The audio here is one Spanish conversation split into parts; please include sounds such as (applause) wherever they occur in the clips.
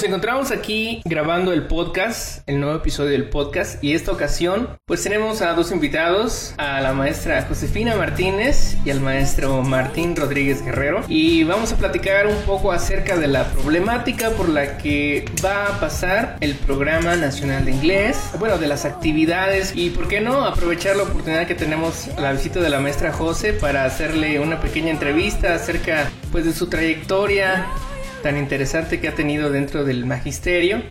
Nos encontramos aquí grabando el podcast, el nuevo episodio del podcast, y esta ocasión pues tenemos a dos invitados, a la maestra Josefina Martínez y al maestro Martín Rodríguez Guerrero, y vamos a platicar un poco acerca de la problemática por la que va a pasar el programa nacional de inglés, bueno, de las actividades y por qué no aprovechar la oportunidad que tenemos la visita de la maestra José para hacerle una pequeña entrevista acerca pues de su trayectoria tan interesante que ha tenido dentro del magisterio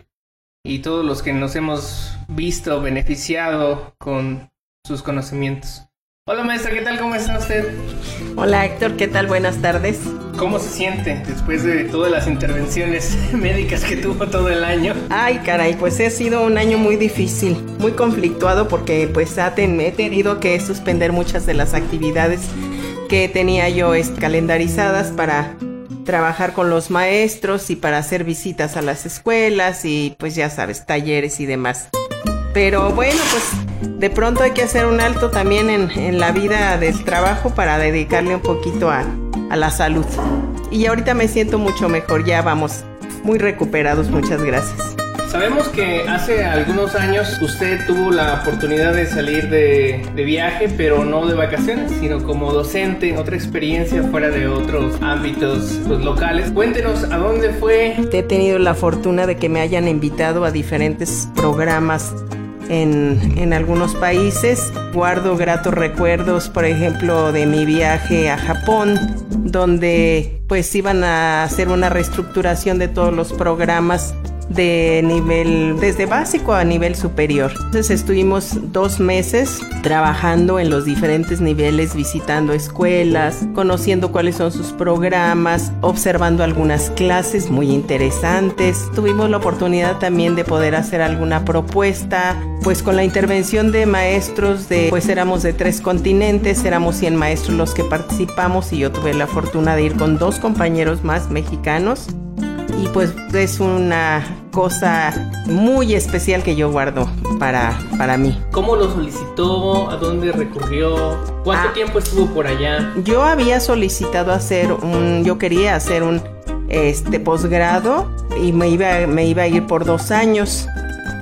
y todos los que nos hemos visto beneficiado con sus conocimientos. Hola maestra, ¿qué tal? ¿Cómo está usted? Hola Héctor, ¿qué tal? Buenas tardes. ¿Cómo se siente después de todas las intervenciones (laughs) médicas que tuvo todo el año? Ay, caray, pues ha sido un año muy difícil, muy conflictuado porque pues he tenido que suspender muchas de las actividades que tenía yo calendarizadas para trabajar con los maestros y para hacer visitas a las escuelas y pues ya sabes, talleres y demás. Pero bueno, pues de pronto hay que hacer un alto también en, la vida del trabajo para dedicarle un poquito a, a la salud. Y ahorita me siento mucho mejor, ya vamos muy recuperados, muchas gracias. Sabemos que hace algunos años usted tuvo la oportunidad de salir de, viaje, pero no de vacaciones, sino como docente, otra experiencia fuera de otros ámbitos pues, locales. Cuéntenos a dónde fue. He tenido la fortuna de que me hayan invitado a diferentes programas en, en, algunos países. Guardo gratos recuerdos, por ejemplo, de mi viaje a Japón, donde pues iban a hacer una reestructuración de todos los programas de nivel, desde básico a nivel superior. Entonces estuvimos dos meses trabajando en los diferentes niveles, visitando escuelas, conociendo cuáles son sus programas, observando algunas clases muy interesantes. Tuvimos la oportunidad también de poder hacer alguna propuesta, pues con la intervención de maestros de, pues éramos de tres continentes, éramos 100 maestros los que participamos y yo tuve la fortuna de ir con dos compañeros más mexicanos y pues es una cosa muy especial que yo guardo para, para mí. ¿Cómo lo solicitó? ¿A dónde recurrió? ¿Cuánto ah. tiempo estuvo por allá? Yo había solicitado hacer un, yo quería hacer un este posgrado y me iba, me iba a ir por dos años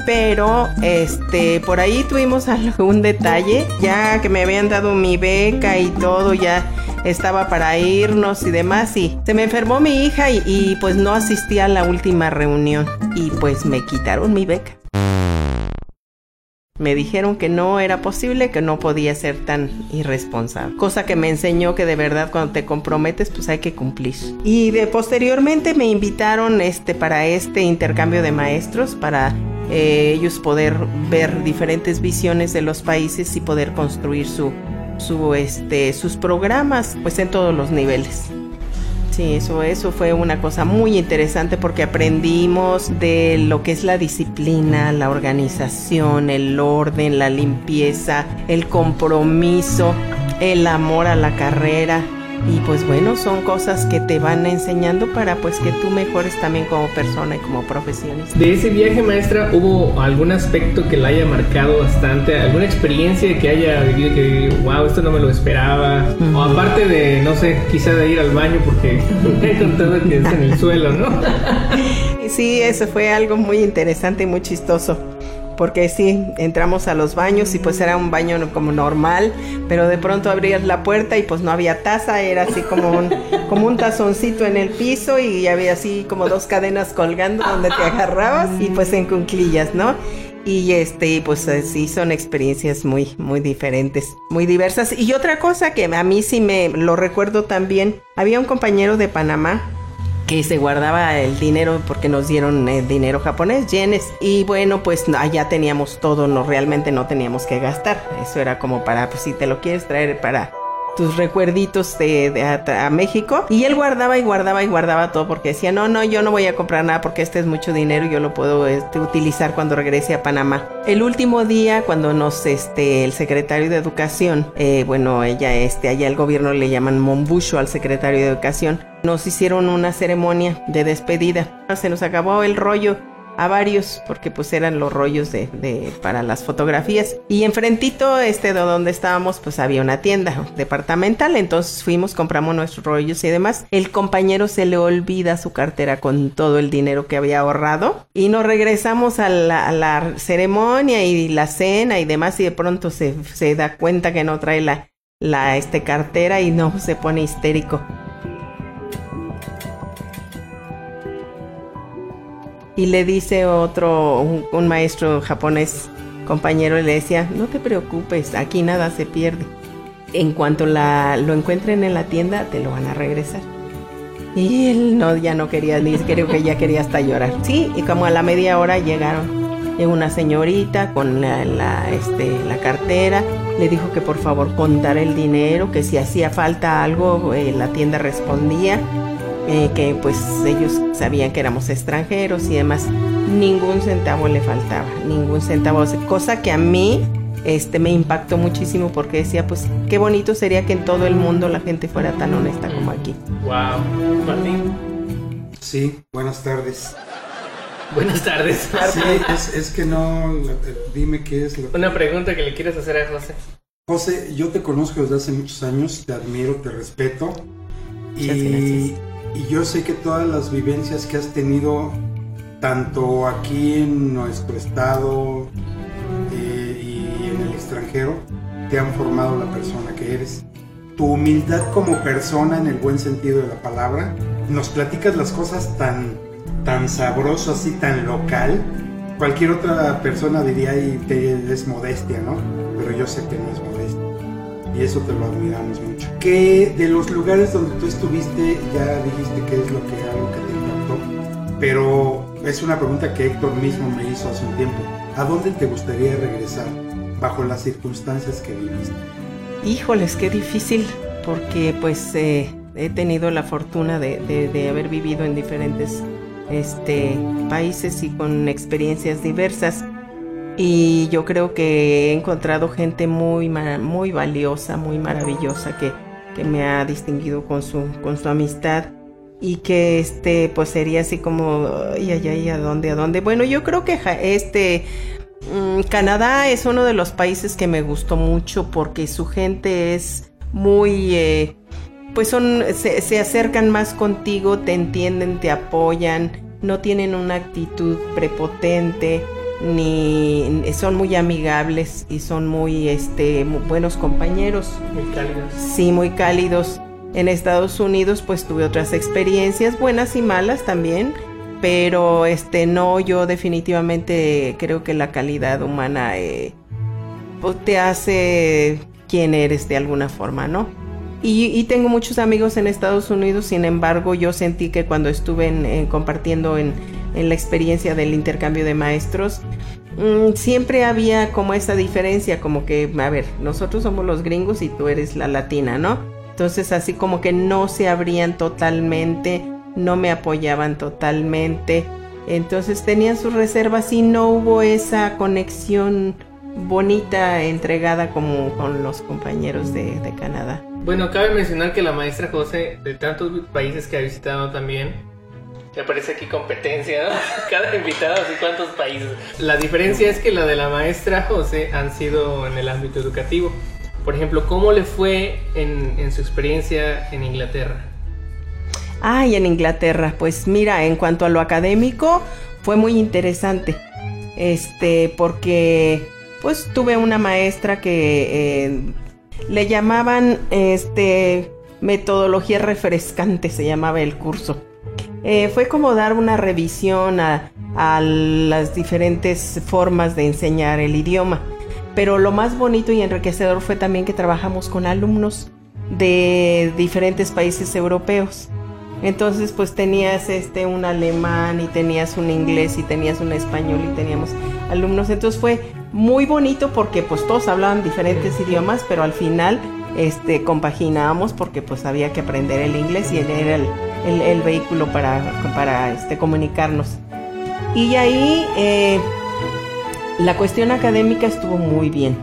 pero este por ahí tuvimos (laughs) algún detalle ya que me habían dado mi beca y todo ya estaba para irnos y demás y se me enfermó mi hija y, pues no asistí a la última reunión y pues me quitaron mi beca. Me dijeron que no era posible, que no podía ser tan irresponsable. Cosa que me enseñó que de verdad cuando te comprometes pues hay que cumplir. Y de posteriormente me invitaron este para este intercambio de maestros para eh, ellos poder ver diferentes visiones de los países y poder construir su, su, este, sus programas pues en todos los niveles. Sí, eso, eso fue una cosa muy interesante porque aprendimos de lo que es la disciplina, la organización, el orden, la limpieza, el compromiso, el amor a la carrera y pues bueno, son cosas que te van enseñando para pues que tú mejores también como persona y como profesionista. De ese viaje, maestra, ¿hubo algún aspecto que la haya marcado bastante? ¿Alguna experiencia que haya vivido que, wow, esto no me lo esperaba? O aparte de, no sé, quizá de ir al baño porque (laughs) me he contado que es en el suelo, ¿no? (laughs) sí, eso fue algo muy interesante y muy chistoso porque sí, entramos a los baños y pues era un baño como normal, pero de pronto abrías la puerta y pues no había taza, era así como un, como un tazoncito en el piso y había así como dos cadenas colgando donde te agarrabas y pues en cunclillas, ¿no? Y este, pues sí, son experiencias muy, muy diferentes, muy diversas. Y otra cosa que a mí sí me lo recuerdo también, había un compañero de Panamá que se guardaba el dinero porque nos dieron eh, dinero japonés, yenes. Y bueno, pues allá teníamos todo, no realmente no teníamos que gastar. Eso era como para, pues si te lo quieres traer para tus recuerditos de, a, México. Y él guardaba y guardaba y guardaba todo porque decía, no, no, yo no voy a comprar nada porque este es mucho dinero y yo lo puedo este, utilizar cuando regrese a Panamá. El último día, cuando nos, este, el secretario de Educación, eh, bueno, ella, este, allá el gobierno le llaman Mombucho al secretario de Educación, nos hicieron una ceremonia de despedida. Se nos acabó el rollo a varios porque pues eran los rollos de, de, para las fotografías. Y enfrentito este de donde estábamos pues había una tienda departamental. Entonces fuimos compramos nuestros rollos y demás. El compañero se le olvida su cartera con todo el dinero que había ahorrado y nos regresamos a la, a la ceremonia y la cena y demás y de pronto se, se da cuenta que no trae la, la este cartera y no se pone histérico y le dice otro, un, maestro japonés compañero, le decía, no te preocupes, aquí nada se pierde. En cuanto la, lo encuentren en la tienda, te lo van a regresar. Y él no, ya no quería, ni creo que ya quería hasta llorar. Sí, y como a la media hora llegaron. Llegó una señorita con la, este, la cartera, le dijo que por favor contara el dinero, que si hacía falta algo, eh, la tienda respondía eh, que pues ellos sabían que éramos extranjeros y demás. Ningún centavo le faltaba, ningún centavo, cosa que a mí este me impactó muchísimo porque decía, pues qué bonito sería que en todo el mundo la gente fuera tan honesta como aquí. Wow, Martín. Sí, buenas tardes. Buenas tardes. Sí, es, es, que no, dime qué es lo Una pregunta que le quieres hacer a José. José, yo te conozco desde hace muchos años, te admiro, te respeto. y, y yo sé que todas las vivencias que has tenido, tanto aquí en nuestro estado eh, y en el extranjero, te han formado la persona que eres. Tu humildad como persona en el buen sentido de la palabra, nos platicas las cosas tan, tan sabrosas y tan local. Cualquier otra persona diría y te es modestia, ¿no? Pero yo sé que no es modestia y eso te lo admiramos mucho. ¿Qué de los lugares donde tú estuviste ya dijiste que es lo que algo que te impactó? Pero es una pregunta que Héctor mismo me hizo hace un tiempo. ¿A dónde te gustaría regresar bajo las circunstancias que viviste? Híjoles, qué difícil, porque pues eh, he tenido la fortuna de, de, haber vivido en diferentes este, países y con experiencias diversas y yo creo que he encontrado gente muy, muy valiosa, muy maravillosa que, que me ha distinguido con su, con su amistad y que este pues sería así como ay ay ay a dónde a dónde bueno yo creo que este mm, Canadá es uno de los países que me gustó mucho porque su gente es muy eh, pues son se, se acercan más contigo te entienden te apoyan no tienen una actitud prepotente ni son muy amigables y son muy este buenos compañeros. Muy cálidos. Sí, muy cálidos. En Estados Unidos pues tuve otras experiencias buenas y malas también, pero este no yo definitivamente creo que la calidad humana eh, pues, te hace quien eres de alguna forma, ¿no? Y, y, tengo muchos amigos en Estados Unidos, sin embargo yo sentí que cuando estuve en, compartiendo en, en la experiencia del intercambio de maestros, mmm, siempre había como esa diferencia, como que, a ver, nosotros somos los gringos y tú eres la latina, ¿no? Entonces así como que no se abrían totalmente, no me apoyaban totalmente, entonces tenían sus reservas y no hubo esa conexión bonita entregada como con los compañeros de, de Canadá. Bueno, cabe mencionar que la maestra José, de tantos países que ha visitado también, me parece aquí competencia, ¿no? (laughs) Cada invitado, así cuántos países. La diferencia es que la de la maestra José han sido en el ámbito educativo. Por ejemplo, ¿cómo le fue en, en su experiencia en Inglaterra? Ah, y en Inglaterra, pues mira, en cuanto a lo académico, fue muy interesante. Este, porque pues tuve una maestra que eh, le llamaban este metodología refrescante, se llamaba el curso. Eh, fue como dar una revisión a, a, las diferentes formas de enseñar el idioma. Pero lo más bonito y enriquecedor fue también que trabajamos con alumnos de diferentes países europeos. Entonces, pues tenías este un alemán y tenías un inglés y tenías un español y teníamos alumnos. Entonces fue muy bonito porque pues todos hablaban diferentes idiomas, pero al final este compaginábamos porque pues había que aprender el inglés y él era el, el, vehículo para, para este, comunicarnos. Y ahí eh, la cuestión académica estuvo muy bien.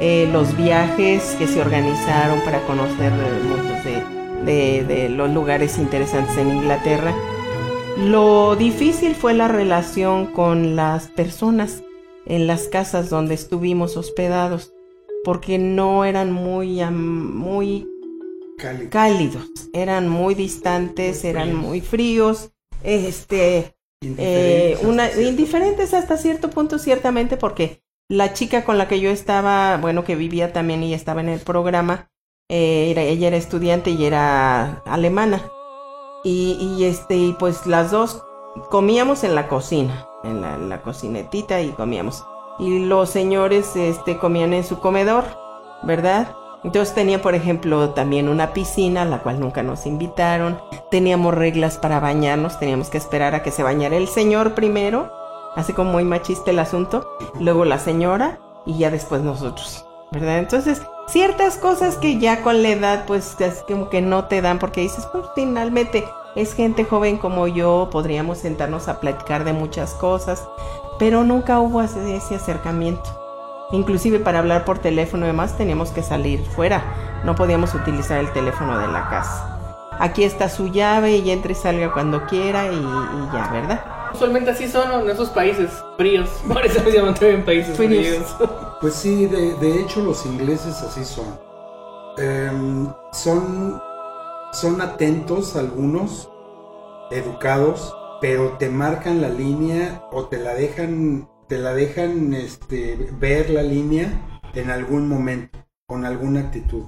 Eh, los viajes que se organizaron para conocer muchos de, de, de, los lugares interesantes en Inglaterra. Lo difícil fue la relación con las personas en las casas donde estuvimos hospedados, porque no eran muy, muy cálidos. eran muy distantes, eran muy fríos, este, eh, indiferentes hasta cierto punto, ciertamente, porque la chica con la que yo estaba, bueno, que vivía también y estaba en el programa, eh, ella era estudiante y era alemana. Y, y este, y pues las dos comíamos en la cocina, en la, en la, cocinetita y comíamos. Y los señores este, comían en su comedor, ¿verdad? Entonces tenía, por ejemplo, también una piscina, la cual nunca nos invitaron. Teníamos reglas para bañarnos, teníamos que esperar a que se bañara el señor primero, así como muy machista el asunto, luego la señora y ya después nosotros, ¿verdad? Entonces, ciertas cosas que ya con la edad, pues, es como que no te dan, porque dices, pues, finalmente es gente joven como yo, podríamos sentarnos a platicar de muchas cosas, pero nunca hubo ese acercamiento. Inclusive para hablar por teléfono y demás teníamos que salir fuera. No podíamos utilizar el teléfono de la casa. Aquí está su llave y entre y salga cuando quiera y, ya, ¿verdad? Usualmente así son en esos países fríos. (laughs) Por eso se llaman también países fríos. (laughs) Pues sí, de, hecho los ingleses así son. Em, son. Son atentos algunos, educados, pero te marcan la línea o te la dejan te la dejan este, ver la línea en algún momento, con alguna actitud.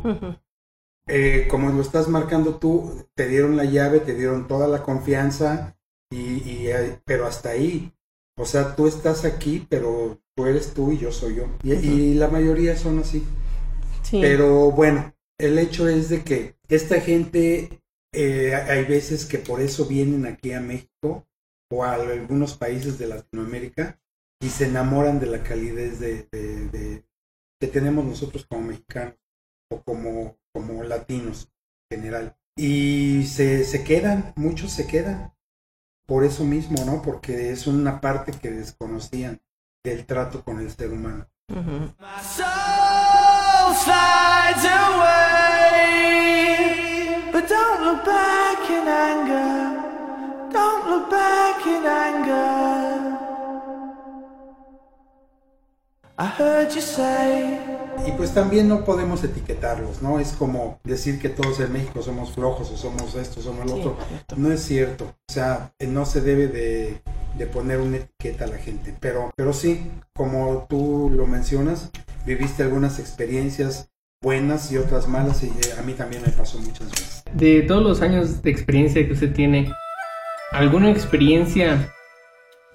Eh, como lo estás marcando tú, te dieron la llave, te dieron toda la confianza, y, pero hasta ahí. O sea, tú estás aquí, pero tú eres tú y yo soy yo. Y, la mayoría son así. Pero bueno, el hecho es de que esta gente, eh, hay veces que por eso vienen aquí a México o a algunos países de Latinoamérica y se enamoran de la calidez de, que tenemos nosotros como mexicanos o como, como latinos en general. Y se, se quedan, muchos se quedan por eso mismo, ¿no? Porque es una parte que desconocían del trato con el ser humano. don't look back in anger. Don't look back in anger. Y pues también no podemos etiquetarlos, ¿no? Es como decir que todos en México somos flojos o somos esto, somos lo otro. No es cierto. O sea, eh, no se debe de, poner una etiqueta a la gente. Pero, pero sí, como tú lo mencionas, viviste algunas experiencias buenas y otras malas y eh, a mí también me pasó muchas veces. De todos los años de experiencia que usted tiene, ¿alguna experiencia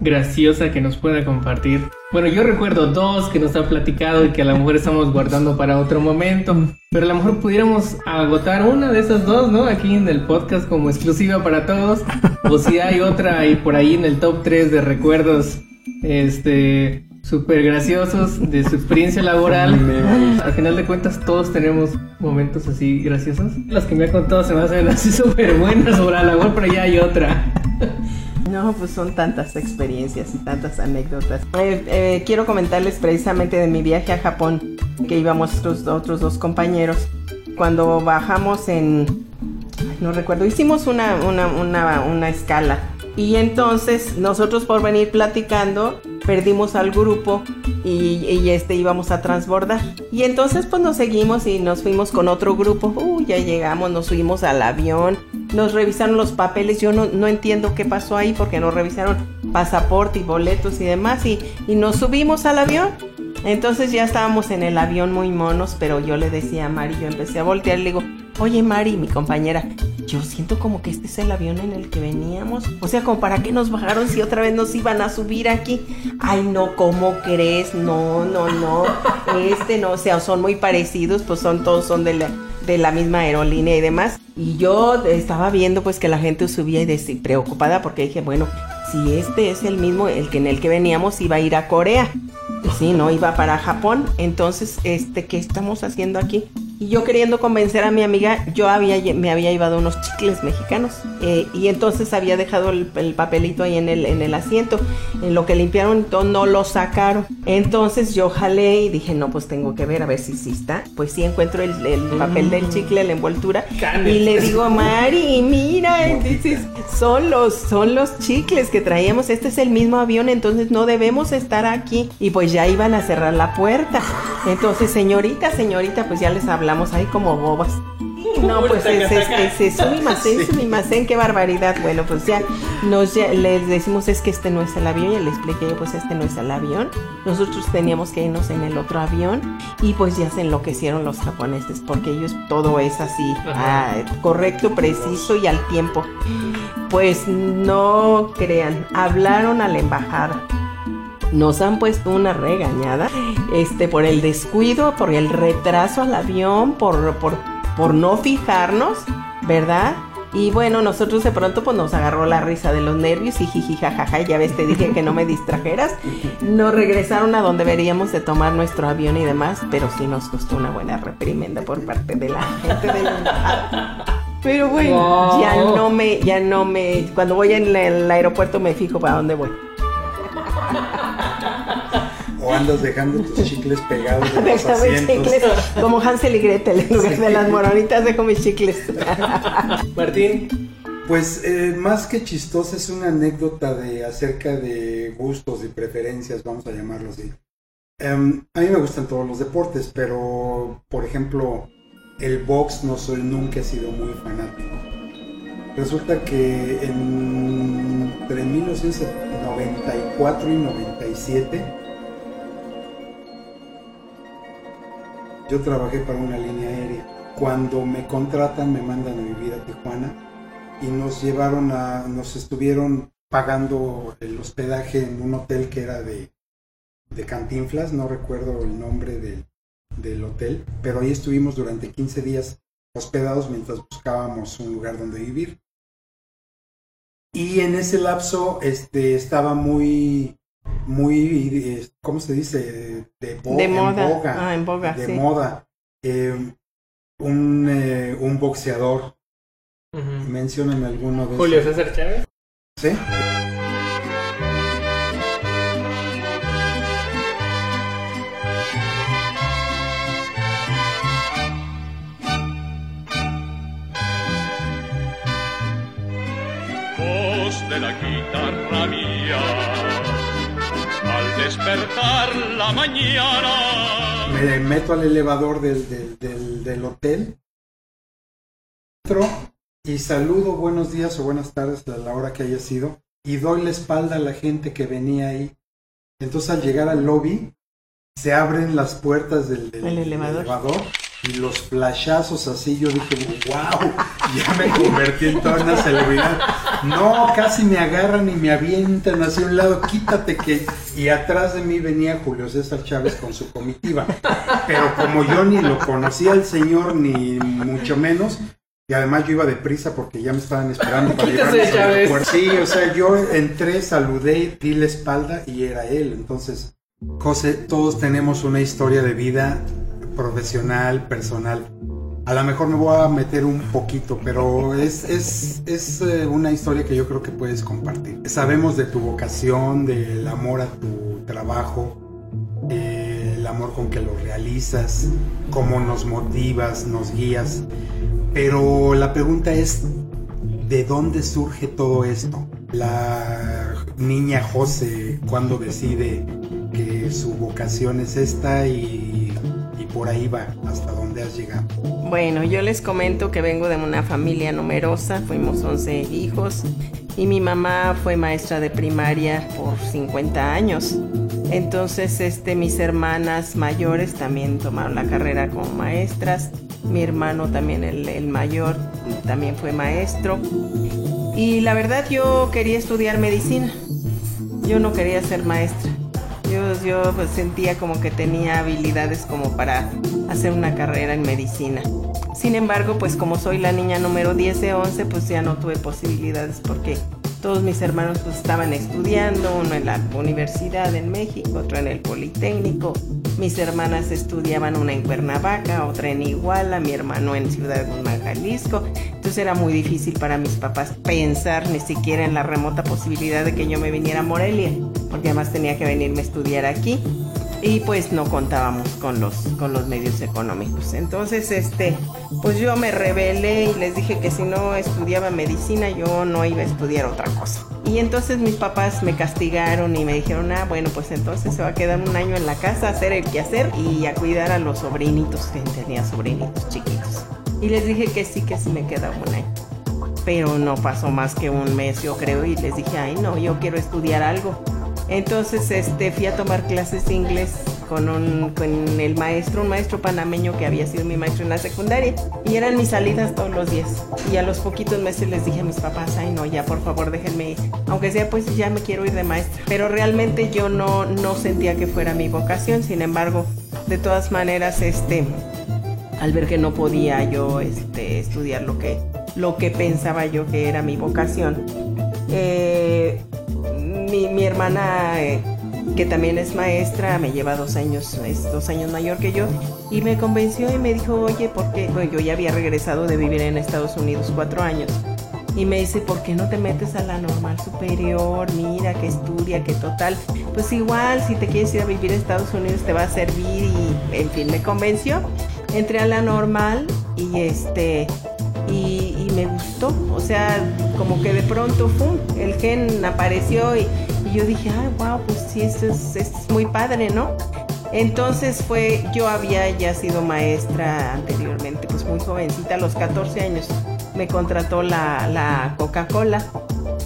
graciosa que nos pueda compartir. Bueno, yo recuerdo dos que nos ha platicado y que a lo mejor estamos guardando para otro momento, pero a lo mejor pudiéramos agotar una de esas dos, ¿no? Aquí en el podcast como exclusiva para todos, o si hay otra ahí por ahí en el top 3 de recuerdos, este, súper graciosos de su experiencia laboral. (laughs) Al final de cuentas todos tenemos momentos así graciosos. Las que me ha contado se me hacen así (laughs) súper buenas sobre la labor, pero ya hay otra. (laughs) No, pues son tantas experiencias y tantas anécdotas. Eh, eh, quiero comentarles precisamente de mi viaje a Japón, que íbamos otros, otros dos compañeros. Cuando bajamos en, no recuerdo, hicimos una, una, una, una escala. Y entonces nosotros por venir platicando perdimos al grupo y, este íbamos a transbordar. Y entonces pues nos seguimos y nos fuimos con otro grupo. Uy, ya llegamos, nos subimos al avión, nos revisaron los papeles. Yo no, no entiendo qué pasó ahí porque nos revisaron pasaporte y boletos y demás y, y nos subimos al avión. Entonces ya estábamos en el avión muy monos, pero yo le decía a Mari, yo empecé a voltear, le digo, oye Mari, mi compañera, yo siento como que este es el avión en el que veníamos. O sea, como para qué nos bajaron si otra vez nos iban a subir aquí. Ay, no, ¿cómo crees? No, no, no. Este no, o sea, son muy parecidos, pues son todos son de la, de la misma aerolínea y demás. Y yo estaba viendo pues que la gente subía y decía, preocupada porque dije, bueno, si este es el mismo, el que en el que veníamos iba a ir a Corea. Sí, no, iba para Japón. Entonces, este, ¿qué estamos haciendo aquí? Y yo queriendo convencer a mi amiga, yo había, me había llevado unos chicles mexicanos eh, y entonces había dejado el, papelito ahí en el, en el asiento. En lo que limpiaron, no lo sacaron. Entonces yo jalé y dije, no, pues tengo que ver a ver si sí está. Pues sí encuentro el, papel del chicle, la envoltura. Y le digo, Mari, mira, son los, son los chicles que traíamos. Este es el mismo avión, entonces no debemos estar aquí. Y pues ya iban a cerrar la puerta. Entonces, señorita, señorita, pues ya les hablamos ahí como bobas. No, pues es, es, es, sumimasen, qué barbaridad. Bueno, pues ya nos les decimos es que este no es el avión, y le expliqué pues este no es el avión. Nosotros teníamos que irnos en el otro avión y pues ya se enloquecieron los japoneses porque ellos todo es así, ah, correcto, preciso y al tiempo. Pues no crean, hablaron a la embajada nos han puesto una regañada este por el descuido, por el retraso al avión, por, por, por no fijarnos, ¿verdad? Y bueno, nosotros de pronto pues nos agarró la risa de los nervios y jiji jajaja, ya ves, te dije que no me distrajeras. Nos regresaron a donde veríamos de tomar nuestro avión y demás, pero sí nos costó una buena reprimenda por parte de la gente de la Pero bueno, ya no me, ya no me, cuando voy en el aeropuerto me fijo para dónde voy andas dejando tus (laughs) chicles pegados de los Chicles, como Hansel y Gretel, en lugar de las moronitas dejo mis chicles. (laughs) Martín. Pues eh, más que chistosa es una anécdota de acerca de gustos y preferencias, vamos a llamarlo así. Em, a mí me gustan todos los deportes, pero por ejemplo el box no soy, nunca he sido muy fanático. Resulta que entre 1994 y 97 Yo trabajé para una línea aérea. Cuando me contratan me mandan a vivir a Tijuana y nos llevaron a, nos estuvieron pagando el hospedaje en un hotel que era de, de Cantinflas, no recuerdo el nombre del, del hotel, pero ahí estuvimos durante 15 días hospedados mientras buscábamos un lugar donde vivir. Y en ese lapso este, estaba muy muy, ¿cómo se dice? De, moda. ah, en boga, de moda. Eh, un, eh, un boxeador. Mencióname alguno de Julio César Chávez. Sí. La mañana. Me meto al elevador del, del, del, hotel. Entro y saludo buenos días o buenas tardes a la hora que haya sido. Y doy la espalda a la gente que venía ahí. Entonces al llegar al lobby, se abren las puertas del, elevador y los flashazos así, yo dije, wow, ya me convertí en toda una celebridad. No, casi me agarran y me avientan hacia un lado, quítate que... Y atrás de mí venía Julio César Chávez con su comitiva. Pero como yo ni lo conocía al señor, ni mucho menos, y además yo iba deprisa porque ya me estaban esperando para llevarme a Sí, o sea, yo entré, saludé, di la espalda y era él. Entonces, José, todos tenemos una historia de vida profesional, personal. A lo mejor me voy a meter un poquito, pero es, es, es eh, una historia que yo creo que puedes compartir. Sabemos de tu vocación, del amor a tu trabajo, eh, el amor con que lo realizas, cómo nos motivas, nos guías. Pero la pregunta es, ¿de dónde surge todo esto? La niña José, cuando decide que su vocación es esta y por ahí va, hasta dónde has llegado. Bueno, yo les comento que vengo de una familia numerosa, fuimos 11 hijos y mi mamá fue maestra de primaria por 50 años. Entonces, este, mis hermanas mayores también tomaron la carrera como maestras. Mi hermano también, el, el mayor, también fue maestro. Y la verdad yo quería estudiar medicina. Yo no quería ser maestra. Yo, pues, sentía como que tenía habilidades como para hacer una carrera en medicina. Sin embargo, pues como soy la niña número 10 de 11, pues ya no tuve posibilidades porque todos mis hermanos pues estaban estudiando, uno en la universidad en México, otro en el Politécnico. Mis hermanas estudiaban una en Cuernavaca, otra en Iguala, mi hermano en Ciudad Guzmán, Jalisco. Entonces era muy difícil para mis papás pensar ni siquiera en la remota posibilidad de que yo me viniera a Morelia, porque además tenía que venirme a estudiar aquí y pues no contábamos con los con los medios económicos. Entonces, este, pues yo me rebelé y les dije que si no estudiaba medicina yo no iba a estudiar otra cosa. Y entonces mis papás me castigaron y me dijeron, "Ah, bueno, pues entonces se va a quedar un año en la casa a hacer el quehacer y a cuidar a los sobrinitos, que tenía sobrinitos chiquitos." Y les dije que sí, que sí me quedaba un año. Pero no pasó más que un mes, yo creo, y les dije, "Ay, no, yo quiero estudiar algo." Entonces este, fui a tomar clases de inglés con, un, con el maestro, un maestro panameño que había sido mi maestro en la secundaria. Y eran mis salidas todos los días. Y a los poquitos meses les dije a mis papás, ay no, ya por favor déjenme ir. Aunque sea pues ya me quiero ir de maestra. Pero realmente yo no, no sentía que fuera mi vocación. Sin embargo, de todas maneras, este, al ver que no podía yo este, estudiar lo que, lo que pensaba yo que era mi vocación, eh, hermana, eh, que también es maestra, me lleva dos años, es dos años mayor que yo, y me convenció y me dijo, oye, ¿por qué? Bueno, yo ya había regresado de vivir en Estados Unidos cuatro años. Y me dice, ¿por qué no te metes a la normal superior? Mira, que estudia, que total. Pues igual, si te quieres ir a vivir a Estados Unidos te va a servir y, en fin, me convenció. Entré a la normal y este, y, y, me gustó. O sea, como que de pronto, ¡fum! El gen apareció y, y yo dije, ay, wow, pues sí, esto es, es muy padre, ¿no? Entonces fue, yo había ya sido maestra anteriormente, pues muy jovencita, a los 14 años. Me contrató la, la Coca-Cola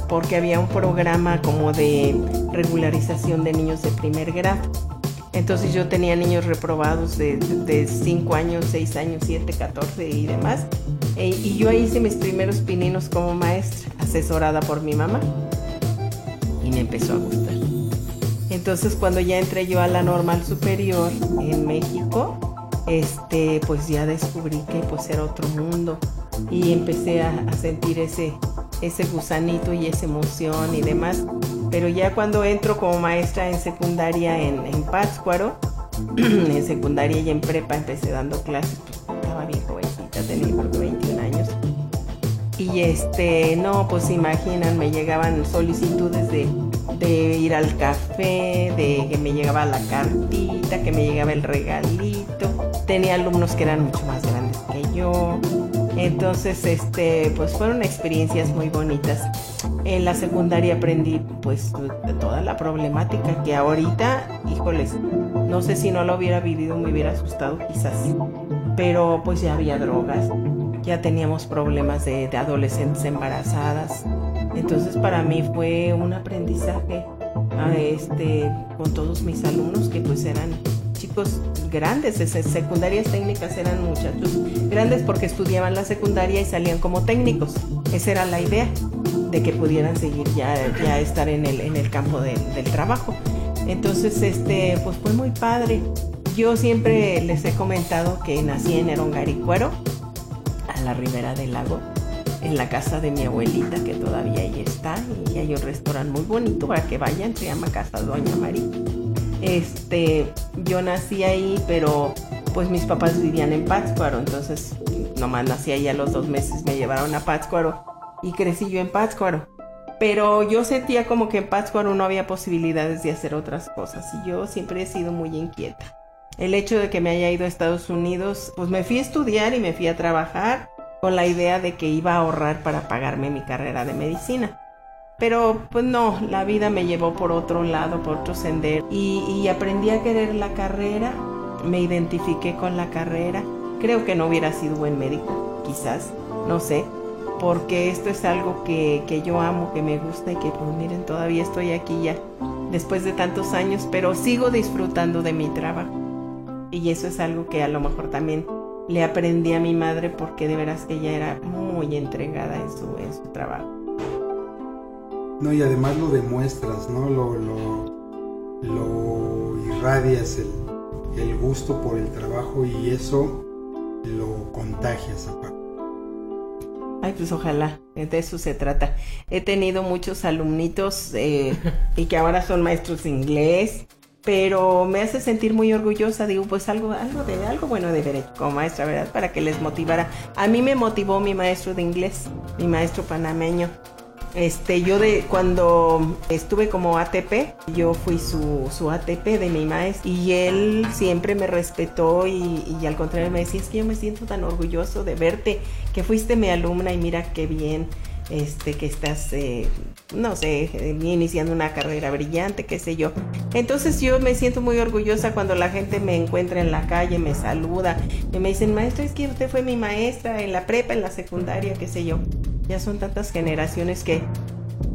porque había un programa como de regularización de niños de primer grado. Entonces yo tenía niños reprobados de 5 años, 6 años, 7, 14 y demás. E, y yo hice mis primeros pininos como maestra, asesorada por mi mamá. Y me empezó a gustar. Entonces cuando ya entré yo a la normal superior en México, este, pues ya descubrí que pues era otro mundo y empecé a, sentir ese, ese gusanito y esa emoción y demás. Pero ya cuando entro como maestra en secundaria en, en Pátzcuaro, (clears throat) en secundaria y en prepa empecé dando clases, pues estaba bien jovencita, tenía creo que 21 años. Y este, no, pues imaginan, me llegaban solicitudes de, de ir al café, de que me llegaba la cartita, que me llegaba el regalito. Tenía alumnos que eran mucho más grandes que yo. Entonces, este, pues fueron experiencias muy bonitas. En la secundaria aprendí pues toda la problemática que ahorita, híjoles, no sé si no lo hubiera vivido me hubiera asustado quizás. Pero pues ya había drogas, ya teníamos problemas de, adolescentes embarazadas. Entonces para mí fue un aprendizaje a este, con todos mis alumnos que pues eran chicos grandes, secundarias técnicas eran muchachos grandes porque estudiaban la secundaria y salían como técnicos. Esa era la idea, de que pudieran seguir ya, ya estar en el, en el campo de, del trabajo. Entonces, este, pues fue muy padre. Yo siempre les he comentado que nací en Erongaricuero, la ribera del lago, en la casa de mi abuelita, que todavía ahí está, y hay un restaurante muy bonito para que vayan, se llama Casa Doña María. Este, yo nací ahí, pero pues mis papás vivían en Pátzcuaro, entonces nomás nací ahí a los dos meses, me llevaron a Pátzcuaro y crecí yo en Pátzcuaro. Pero yo sentía como que en Pátzcuaro no había posibilidades de hacer otras cosas y yo siempre he sido muy inquieta. El hecho de que me haya ido a Estados Unidos, pues me fui a estudiar y me fui a trabajar con la idea de que iba a ahorrar para pagarme mi carrera de medicina. Pero pues no, la vida me llevó por otro lado, por otro sendero y, aprendí a querer la carrera, me identifiqué con la carrera. Creo que no hubiera sido buen médico, quizás, no sé, porque esto es algo que, que, yo amo, que me gusta y que pues miren, todavía estoy aquí ya después de tantos años, pero sigo disfrutando de mi trabajo. Y eso es algo que a lo mejor también le aprendí a mi madre porque de veras que ella era muy entregada en su, en su trabajo. No, y además lo demuestras, ¿no? Lo, lo, lo irradias el, el gusto por el trabajo y eso lo contagias aparte. Ay, pues ojalá, de eso se trata. He tenido muchos alumnitos eh, (laughs) y que ahora son maestros de inglés pero me hace sentir muy orgullosa, digo, pues algo, algo de, algo bueno de ver como maestra, ¿verdad? Para que les motivara. A mí me motivó mi maestro de inglés, mi maestro panameño. Este, yo de cuando estuve como ATP, yo fui su, su ATP de mi maestro y él siempre me respetó y, y, al contrario me decía, es que yo me siento tan orgulloso de verte, que fuiste mi alumna y mira qué bien este, que estás, eh, no sé, iniciando una carrera brillante, qué sé yo. Entonces yo me siento muy orgullosa cuando la gente me encuentra en la calle, me saluda y me dicen, maestro, es que usted fue mi maestra en la prepa, en la secundaria, qué sé yo. Ya son tantas generaciones que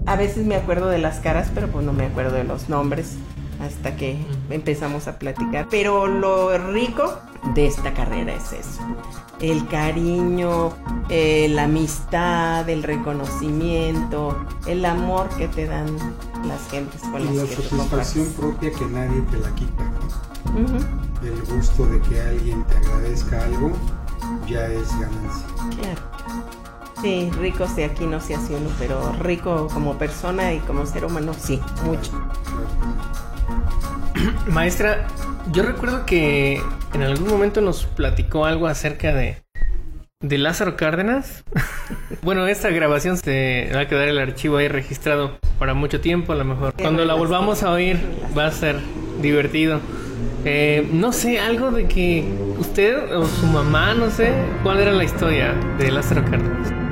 a veces me acuerdo de las caras, pero pues no me acuerdo de los nombres hasta que empezamos a platicar. Pero lo rico de esta carrera es eso. El cariño, eh, la amistad, el reconocimiento, el amor que te dan las gentes con y las la que satisfacción propia que nadie te la quita. El gusto de que alguien te agradezca algo ya es ganancia. claro. Sí, rico si aquí no se hace uno, pero rico como persona y como ser humano, sí, mucho. (clears throat) Maestra, yo recuerdo que en algún momento nos platicó algo acerca de, de Lázaro Cárdenas. (laughs) bueno, esta grabación se va a quedar el archivo ahí registrado para mucho tiempo, a lo mejor. Cuando la volvamos a oír va a ser divertido. Eh, no sé, algo de que usted o su mamá, no sé, cuál era la historia de Lázaro Cárdenas.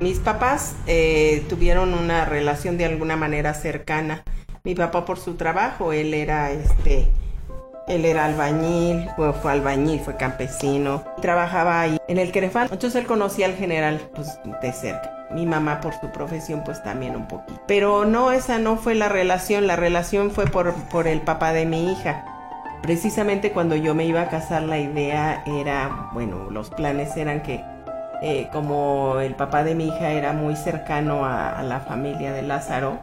Mis papás eh, tuvieron una relación de alguna manera cercana. Mi papá por su trabajo, él era este, él era albañil, fue, albañil, fue campesino, trabajaba ahí en el Querefán. Entonces él conocía al general pues de cerca. Mi mamá por su profesión pues también un poquito. Pero no, esa no fue la relación, la relación fue por, por el papá de mi hija. Precisamente cuando yo me iba a casar la idea era, bueno, los planes eran que eh, como el papá de mi hija era muy cercano a, la familia de Lázaro,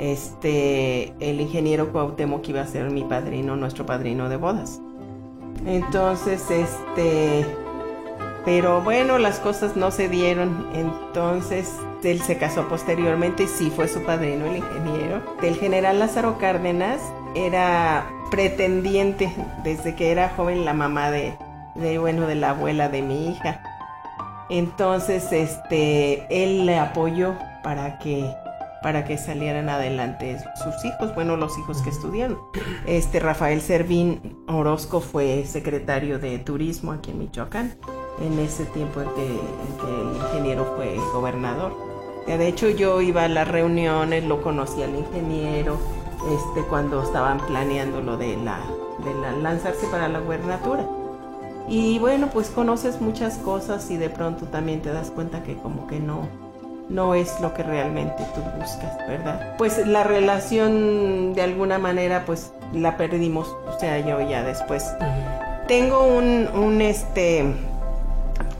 este, el ingeniero Cuauhtémoc iba a ser mi padrino, nuestro padrino de bodas. Entonces, este, pero bueno, las cosas no se dieron, entonces él se casó posteriormente y sí fue su padrino, el ingeniero. El general Lázaro Cárdenas era pretendiente desde que era joven la mamá de, de bueno, de la abuela de mi hija. Entonces, este, él le apoyó para que para que salieran adelante sus hijos, bueno, los hijos que estudiaron. Este Rafael Servín Orozco fue secretario de Turismo aquí en Michoacán, en ese tiempo en que, el ingeniero fue gobernador. De hecho, yo iba a las reuniones, lo conocí al ingeniero, este, cuando estaban planeando lo de la, de la lanzarse para la gubernatura. Y bueno, pues conoces muchas cosas y de pronto también te das cuenta que como que no, no es lo que realmente tú buscas, ¿verdad? Pues la relación de alguna manera pues la perdimos, o sea, yo ya después. Uh -huh. Tengo un, un, este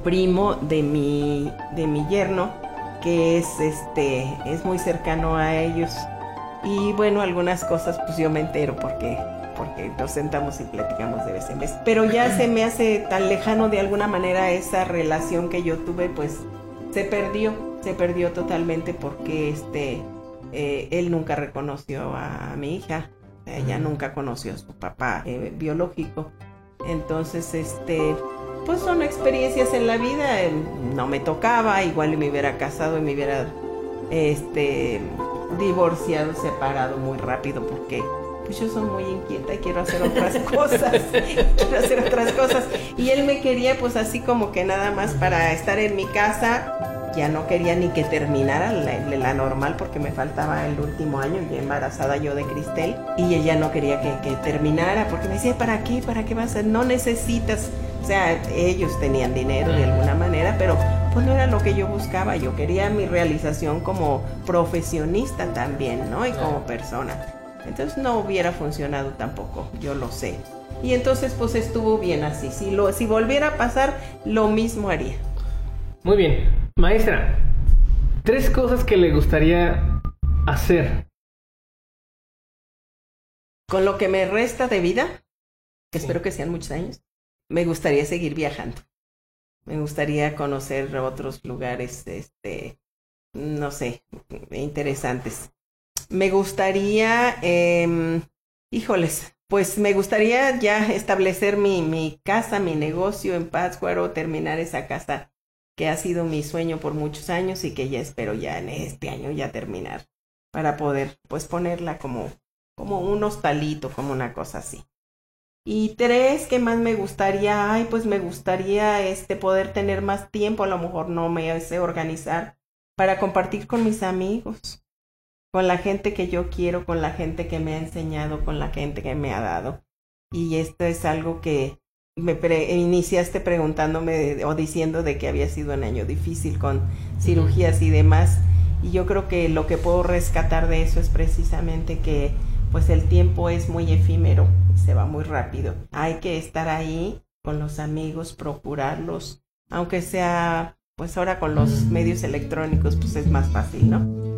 primo de mi, de mi yerno que es este es muy cercano a ellos y bueno algunas cosas pues yo me entero porque porque nos sentamos y platicamos de vez en vez. Pero ya se me hace tan lejano de alguna manera esa relación que yo tuve, pues se perdió, se perdió totalmente porque este, eh, él nunca reconoció a mi hija, ella nunca conoció a su papá eh, biológico. Entonces, este, pues son experiencias en la vida, eh, no me tocaba, igual me hubiera casado y me hubiera, este, divorciado, separado muy rápido porque pues yo soy muy inquieta y quiero hacer otras (laughs) cosas, quiero hacer otras cosas. Y él me quería pues así como que nada más para estar en mi casa, ya no quería ni que terminara la, la normal porque me faltaba el último año, ya embarazada yo de Cristel, y ella no quería que, que terminara porque me decía, ¿para qué? ¿Para qué vas a? No necesitas. O sea, ellos tenían dinero de alguna manera, pero pues no era lo que yo buscaba. Yo quería mi realización como profesionista también, ¿no? Y como persona. Entonces no hubiera funcionado tampoco, yo lo sé. Y entonces pues estuvo bien así. Si, lo, si volviera a pasar, lo mismo haría. Muy bien. Maestra, tres cosas que le gustaría hacer. Con lo que me resta de vida, que sí. espero que sean muchos años, me gustaría seguir viajando. Me gustaría conocer otros lugares, este, no sé, interesantes me gustaría, em, híjoles, pues me gustaría ya establecer mi, mi casa, mi negocio en Pátzcuaro, terminar esa casa que ha sido mi sueño por muchos años y que ya espero ya en este año ya terminar para poder pues ponerla como, como un hostalito, como una cosa así. Y tres, ¿qué más me gustaría? Ay, pues me gustaría este poder tener más tiempo, a lo mejor no me sé organizar para compartir con mis amigos con la gente que yo quiero, con la gente que me ha enseñado, con la gente que me ha dado. Y esto es algo que me iniciaste preguntándome o diciendo de que había sido un año difícil con cirugías y demás. Y yo creo que lo que puedo rescatar de eso es precisamente que pues el tiempo es muy efímero, se va muy rápido. Hay que estar ahí con los amigos, procurarlos, aunque sea pues ahora con los medios electrónicos pues es más fácil, ¿no?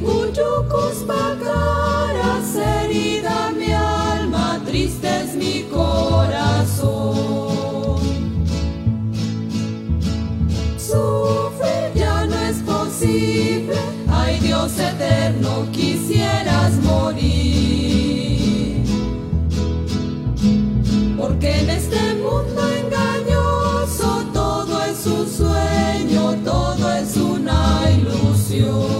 ter caras recuerdi mucho quisieras morir. Porque en este mundo engañoso todo es un sueño, todo es una ilusión.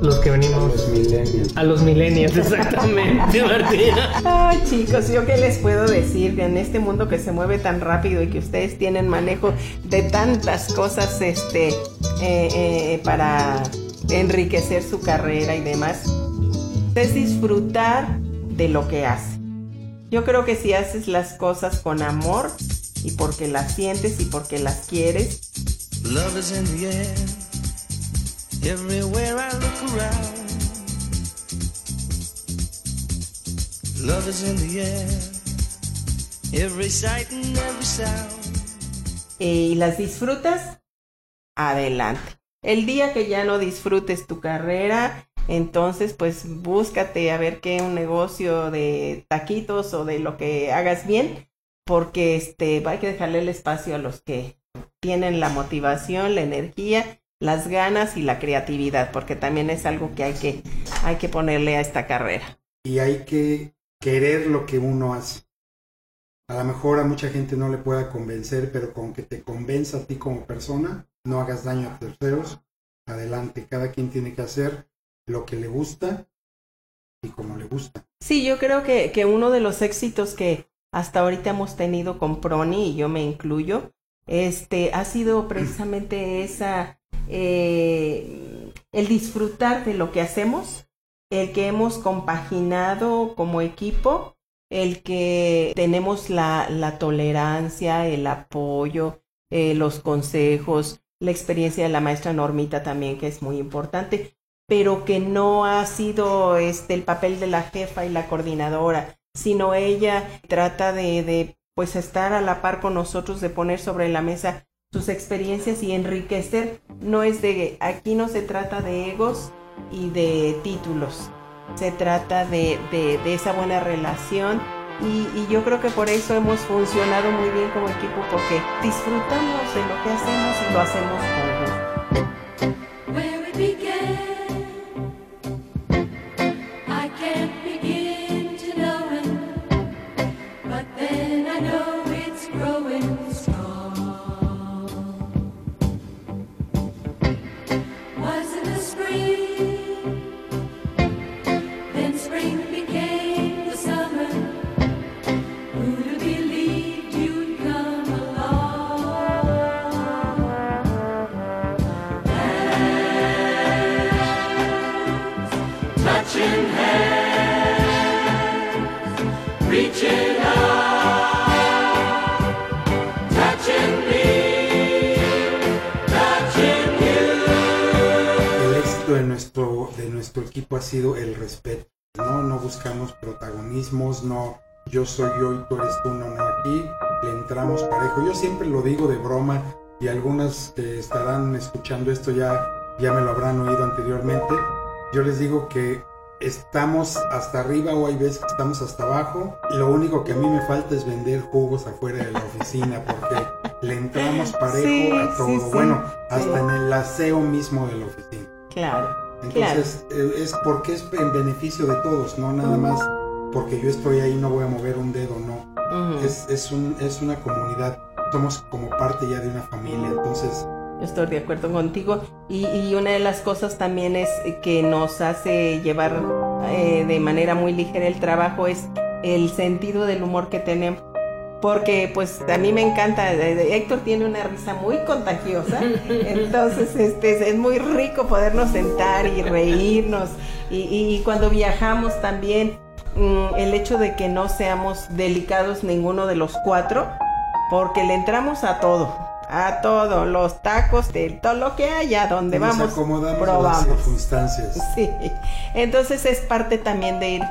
los que venimos. A los millennials. A los millennials, (laughs) exactamente, Martina. Ay, chicos, ¿yo qué les puedo decir? En este mundo que se mueve tan rápido y que ustedes tienen manejo de tantas cosas este, eh, eh, para enriquecer su carrera y demás, es disfrutar de lo que hace. Yo creo que si haces las cosas con amor y porque las sientes y porque las quieres, Love is in the air. Everywhere I look around, love is in the air. Every sight and every sound. Y las disfrutas, adelante. El día que ya no disfrutes tu carrera, entonces pues búscate a ver qué un negocio de taquitos o de lo que hagas bien, porque este hay que dejarle el espacio a los que tienen la motivación, la energía las ganas y la creatividad, porque también es algo que hay que, hay que ponerle a esta carrera. Y hay que querer lo que uno hace. A lo mejor a mucha gente no le pueda convencer, pero con que te convenza a ti como persona, no hagas daño a terceros, adelante. Cada quien tiene que hacer lo que le gusta y como le gusta. Sí, yo creo que, que uno de los éxitos que hasta ahorita hemos tenido con Proni, y yo me incluyo, este, ha sido precisamente esa eh, el disfrutar de lo que hacemos, el que hemos compaginado como equipo, el que tenemos la, la tolerancia, el apoyo, eh, los consejos, la experiencia de la maestra Normita también, que es muy importante, pero que no ha sido este el papel de la jefa y la coordinadora, sino ella trata de, de pues estar a la par con nosotros, de poner sobre la mesa sus experiencias y enriquecer. No es de, aquí no se trata de egos y de títulos, se trata de, de, esa buena relación y, yo creo que por eso hemos funcionado muy bien como equipo porque disfrutamos de lo que hacemos y lo hacemos was equipo ha sido el respeto. No, no buscamos protagonismos, no yo soy yo y tú eres tú, no, no, aquí le entramos parejo. Yo siempre lo digo de broma y algunas que estarán escuchando esto ya, ya me lo habrán oído anteriormente. Yo les digo que estamos hasta arriba o hay veces que estamos hasta abajo. Lo único que a mí me falta es vender jugos afuera de la oficina porque le entramos parejo Sí, a todo. sí, sí, bueno, hasta en el aseo mismo de la oficina. Claro. Entonces, eh, es porque es en beneficio de todos, no nada más porque yo estoy ahí no voy a mover un dedo, no. Es, es, un, es una comunidad, somos como parte ya de una familia, entonces Estoy de acuerdo contigo. Y, y una de las cosas también es que nos hace llevar eh, de manera muy ligera el trabajo es el sentido del humor que tenemos. Porque pues a mí me encanta, eh, Héctor tiene una risa muy contagiosa, (laughs) entonces este, es muy rico podernos sentar y reírnos. Y, y cuando viajamos también, mm, el hecho de que no seamos delicados ninguno de los cuatro, porque le entramos a todo, a todo, los tacos, de todo lo que haya, donde nos vamos, acomodamos a las probamos. circunstancias. (laughs) Sí, entonces es parte también de ir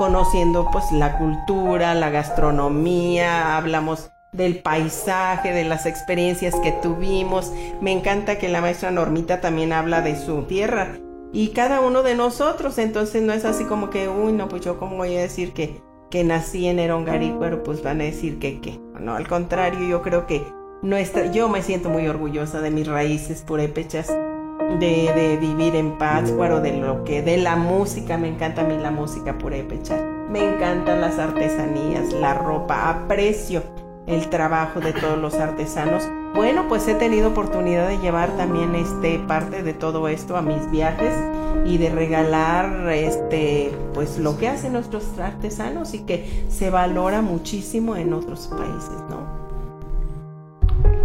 conociendo pues la cultura, la gastronomía, hablamos del paisaje, de las experiencias que tuvimos. Me encanta que la maestra Normita también habla de su tierra y cada uno de nosotros, entonces no es así como que, uy, no, pues yo cómo voy a decir que, que nací en Erongari, pero pues van a decir que qué. No, al contrario, yo creo que nuestra, yo me siento muy orgullosa de mis raíces purépechas de, de vivir en Pátzcuaro, de lo que, de la música, me encanta a mí la música purépecha, me encantan las artesanías, la ropa, aprecio el trabajo de todos los artesanos. Bueno, pues he tenido oportunidad de llevar también este parte de todo esto a mis viajes y de regalar este pues lo que hacen nuestros artesanos y que se valora muchísimo en otros países, ¿no?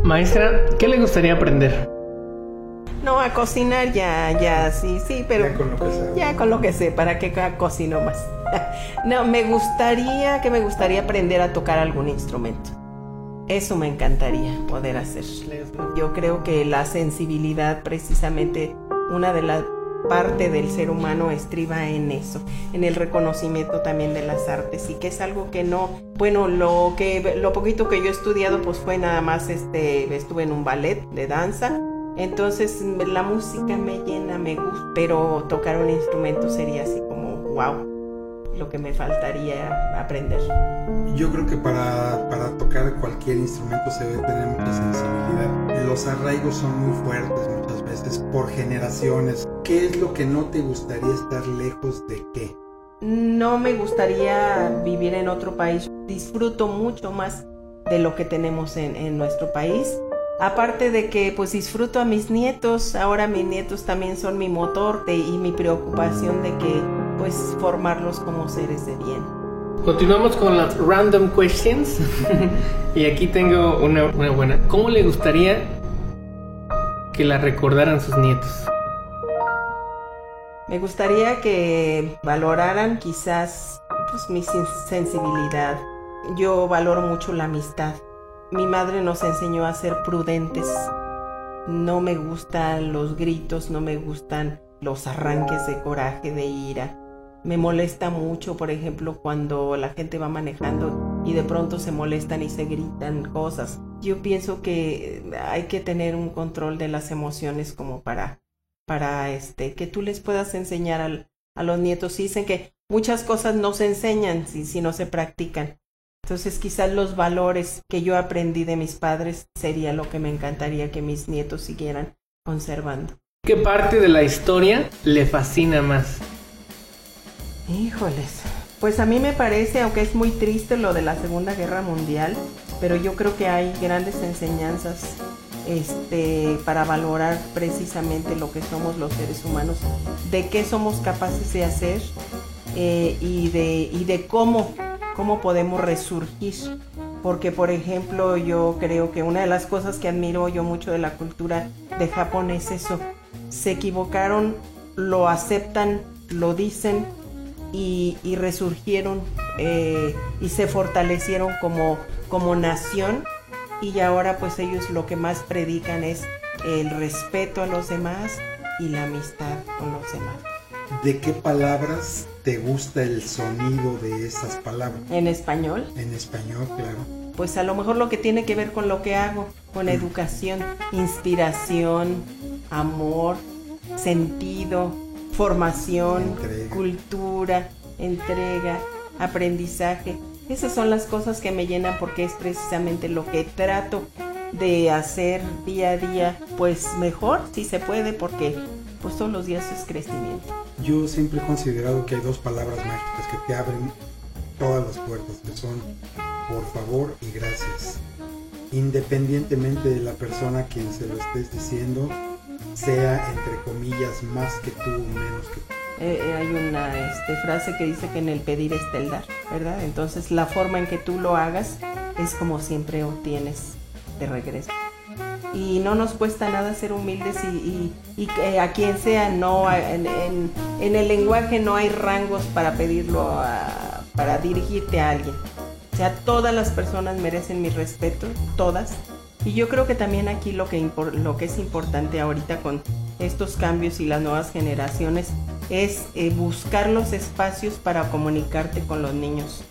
Maestra, ¿qué le gustaría aprender? No, a cocinar ya, ya, sí, sí, pero Ya con lo que sabe. ya con lo que sé, ¿para qué ca- cocino más? (laughs) no, me gustaría, que me gustaría aprender a tocar algún instrumento. Eso me encantaría poder hacer. Yo creo que la sensibilidad, precisamente, una de las partes del ser humano estriba en eso, en el reconocimiento también de las artes y que es algo que no, bueno, lo que lo poquito que yo he estudiado pues fue nada más este estuve en un ballet de danza entonces la música me llena, me gusta, pero tocar un instrumento sería así como wow, lo que me faltaría aprender. Yo creo que para, para tocar cualquier instrumento se debe tener mucha sensibilidad. Los arraigos son muy fuertes muchas veces por generaciones. ¿Qué es lo que no te gustaría estar lejos de qué? No me gustaría vivir en otro país. Disfruto mucho más de lo que tenemos en, en nuestro país. Aparte de que pues disfruto a mis nietos, ahora mis nietos también son mi motor de- y mi preocupación de que pues formarlos como seres de bien. Continuamos con las random questions. (laughs) y aquí tengo una, una buena. ¿Cómo le gustaría que la recordaran sus nietos? Me gustaría que valoraran quizás pues, mi sen- sensibilidad. Yo valoro mucho la amistad. Mi madre nos enseñó a ser prudentes. No me gustan los gritos, no me gustan los arranques de coraje, de ira. Me molesta mucho, por ejemplo, cuando la gente va manejando y de pronto se molestan y se gritan cosas. Yo pienso que hay que tener un control de las emociones como para para este que tú les puedas enseñar a los nietos. Dicen que muchas cosas no se enseñan si, si no se practican. Entonces quizás los valores que yo aprendí de mis padres sería lo que me encantaría que mis nietos siguieran conservando. ¿Qué parte de la historia le fascina más? Híjoles. Pues a mí me parece, aunque es muy triste lo de la Segunda Guerra Mundial, pero yo creo que hay grandes enseñanzas este, para valorar precisamente lo que somos los seres humanos, de qué somos capaces de hacer eh, y, de, y de cómo, cómo podemos resurgir. Porque, por ejemplo, yo creo que una de las cosas que admiro yo mucho de la cultura de Japón es eso. Se equivocaron, lo aceptan, lo dicen y, resurgieron eh, y se fortalecieron como, como nación y ahora pues ellos lo que más predican es el respeto a los demás y la amistad con los demás. ¿De qué palabras te gusta el sonido de esas palabras? En español, En español, claro. pues a lo mejor lo que tiene que ver con lo que hago, con educación, inspiración, amor, sentido, formación, Entrega. cultura, entrega, aprendizaje. Esas son las cosas que me llenan porque es precisamente lo que trato de hacer día a día, pues mejor si se puede porque pues todos los días es crecimiento. Yo siempre he considerado que hay dos palabras mágicas que te abren todas las puertas, que son por favor y gracias. Independientemente de la persona a quien se lo estés diciendo, sea entre comillas más que tú o menos que tú. Eh, eh, hay una este, frase que dice que en el pedir está el dar, ¿verdad? Entonces la forma en que tú lo hagas es como siempre obtienes de regreso. Y no nos cuesta nada ser humildes y, y- y a quien sea, no en, en- el lenguaje no hay rangos para pedirlo, a- para dirigirte a alguien. O sea, todas las personas merecen mi respeto, todas. Y yo creo que también aquí lo que, lo que es importante ahorita con estos cambios y las nuevas generaciones es eh, buscar los espacios para comunicarte con los niños,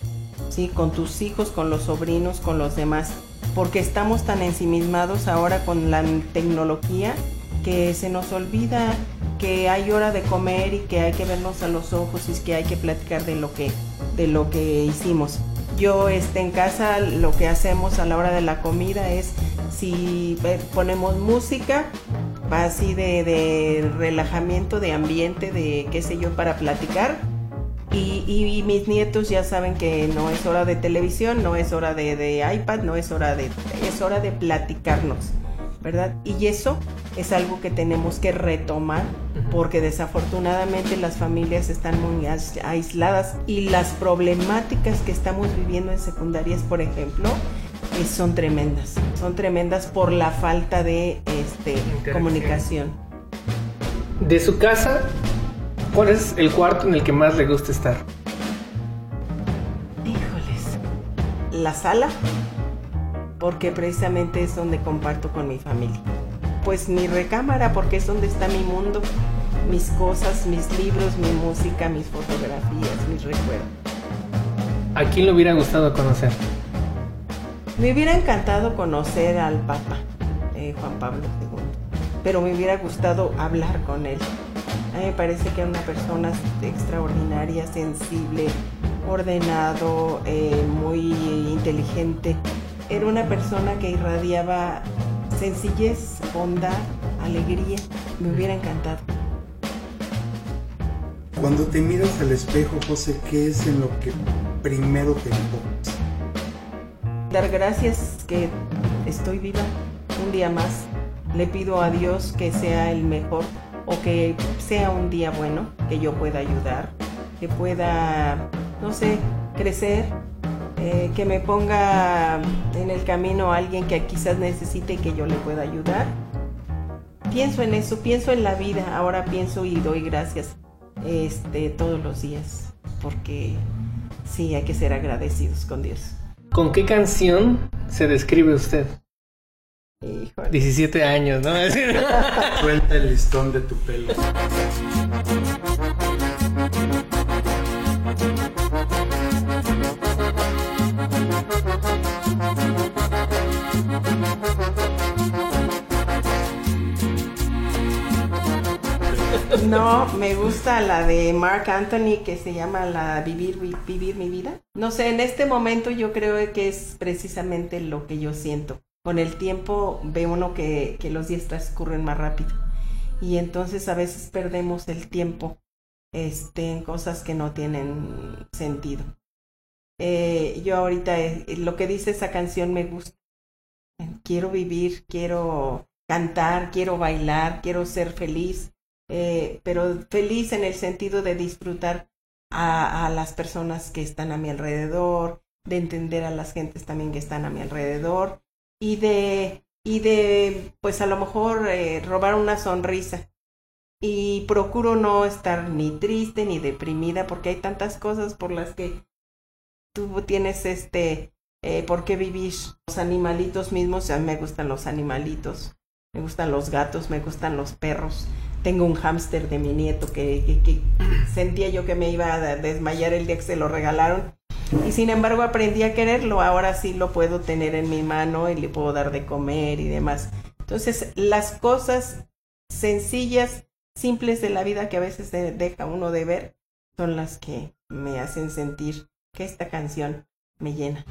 ¿sí? con tus hijos, con los sobrinos, con los demás, porque estamos tan ensimismados ahora con la tecnología que se nos olvida que hay hora de comer y que hay que vernos a los ojos y que hay que platicar de lo que, de lo que hicimos. Yo este, en casa lo que hacemos a la hora de la comida es si eh, ponemos música así de, de relajamiento, de ambiente, de qué sé yo, para platicar. Y, y- y mis nietos ya saben que no es hora de televisión, no es hora de, de iPad, no es hora de... es hora de platicarnos, ¿verdad? Y eso es algo que tenemos que retomar porque desafortunadamente las familias están muy ais- aisladas y las problemáticas que estamos viviendo en secundarias, por ejemplo, eh, son tremendas. Son tremendas por la falta de este, comunicación. De su casa, ¿cuál es el cuarto en el que más le gusta estar? Híjoles. La sala, porque precisamente es donde comparto con mi familia. Pues mi recámara, porque es donde está mi mundo, mis cosas, mis libros, mi música, mis fotografías, mis recuerdos. ¿A quién le hubiera gustado conocer? Me hubiera encantado conocer al Papa, eh, Juan Pablo II, pero me hubiera gustado hablar con él. A mí me parece que era una persona extraordinaria, sensible, ordenado, eh, muy inteligente. Era una persona que irradiaba sencillez, bondad, alegría. Me hubiera encantado. Cuando te miras al espejo, José, ¿qué es en lo que primero te enfocas? dar gracias que estoy viva un día más. Le pido a Dios que sea el mejor o que sea un día bueno, que yo pueda ayudar, que pueda, no sé, crecer, eh, que me ponga en el camino a alguien que quizás necesite que yo le pueda ayudar. Pienso en eso, pienso en la vida, ahora pienso y doy gracias este, todos los días, porque sí, hay que ser agradecidos con Dios. ¿Con qué canción se describe usted? Híjole. 17 años, ¿no? (laughs) Suelta el listón de tu pelo. No, me gusta la de Mark Anthony que se llama la Vivir, Vi- Vivir mi vida. No sé, en este momento yo creo que es precisamente lo que yo siento. Con el tiempo ve uno que, los días transcurren más rápido. Y entonces a veces perdemos el tiempo este, en cosas que no tienen sentido. Eh, yo ahorita, eh, lo que dice esa canción me gusta. quiero vivir, quiero cantar, quiero bailar, quiero ser feliz, eh, pero feliz en el sentido de disfrutar a, las personas que están a mi alrededor, de entender a las gentes también que están a mi alrededor y de, y de pues a lo mejor eh, robar una sonrisa. Y procuro no estar ni triste ni deprimida porque hay tantas cosas por las que tú tienes este eh, por qué vivir. Los animalitos mismos, a mí me gustan los animalitos, me gustan los gatos, me gustan los perros. Tengo un hámster de mi nieto que, que, que sentía yo que me iba a desmayar el día que se lo regalaron. Y sin embargo aprendí a quererlo. Ahora sí lo puedo tener en mi mano y le puedo dar de comer y demás. Entonces, las cosas sencillas, simples de la vida que a veces deja uno de ver, son las que me hacen sentir que esta canción me llena.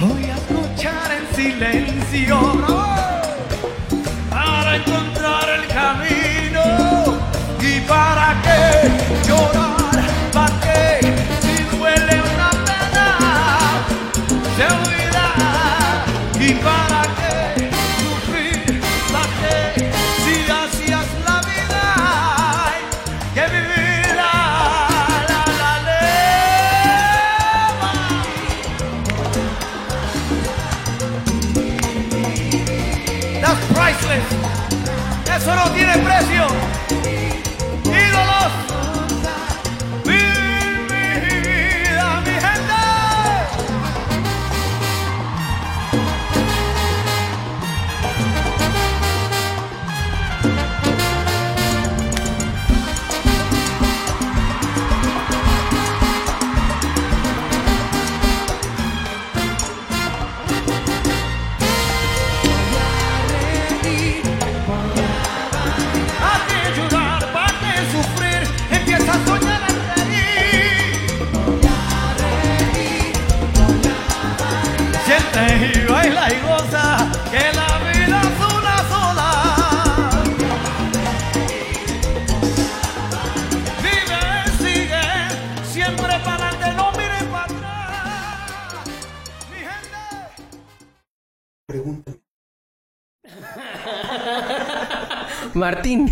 Eso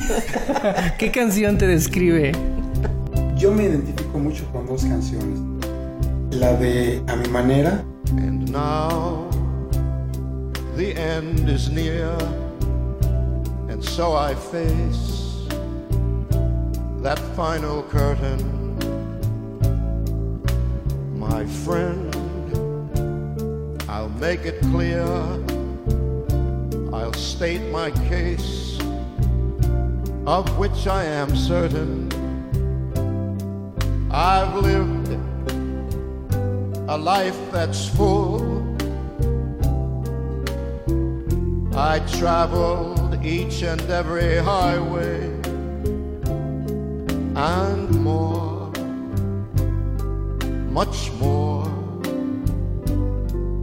(laughs) ¿qué canción te describe? Yo me identifico mucho con dos canciones. La de A mi manera And now the end is near, and so I face that final curtain. My friend, I'll make it clear, I'll state my case. Of which I am certain. I've lived a life that's full. I traveled each and every highway and more, much more.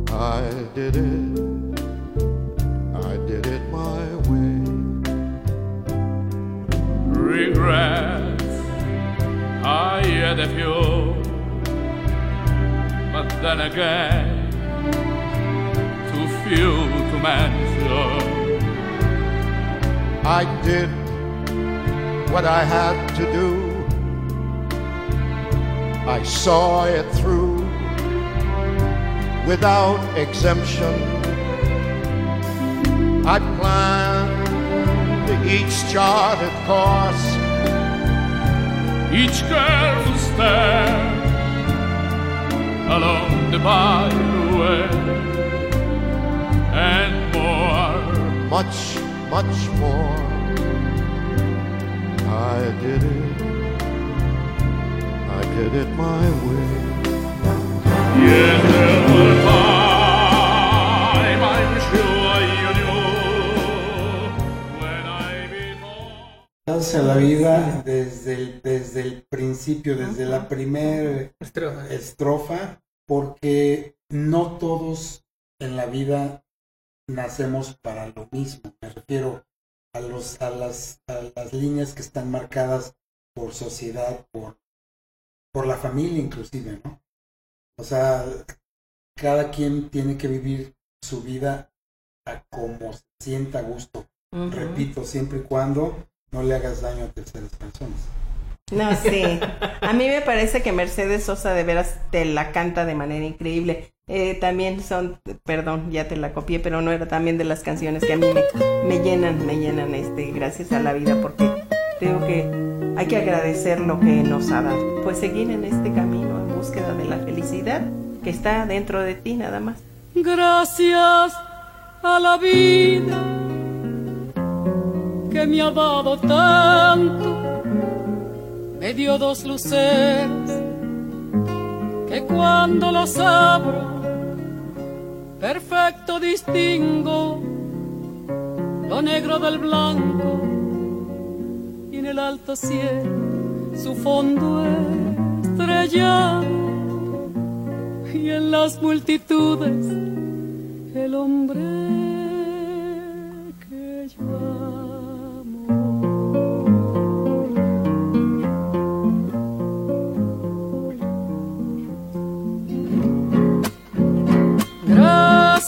I did it, Regrets, I had a few, but then again, too few to mention. I did what I had to do. I saw it through without exemption. I planned each charted course. Each careful step along the byway and more. much, much more. I did it, I did it my way. Yet a la vida desde el, desde el principio, desde la primera estrofa, porque no todos en la vida nacemos para lo mismo. Me refiero a, los, a, las, a las líneas que están marcadas por sociedad, por, por la familia inclusive, ¿no? O sea, cada quien tiene que vivir su vida a como se sienta a gusto. Repito, siempre y cuando no le hagas daño a terceras personas. No, sí. A mí me parece que Mercedes Sosa de veras te la canta de manera increíble. Eh, también son, perdón, ya te la copié, pero no era también de las canciones que a mí me, me llenan, me llenan, este, gracias a la vida, porque tengo que, hay que agradecer lo que nos ha dado. Pues seguir en este camino en búsqueda de la felicidad que está dentro de ti nada más. Gracias a la vida que me ha dado tanto, me dio dos luceros que cuando los abro, perfecto distingo lo negro del blanco y en el alto cielo su fondo estrellado y en las multitudes el hombre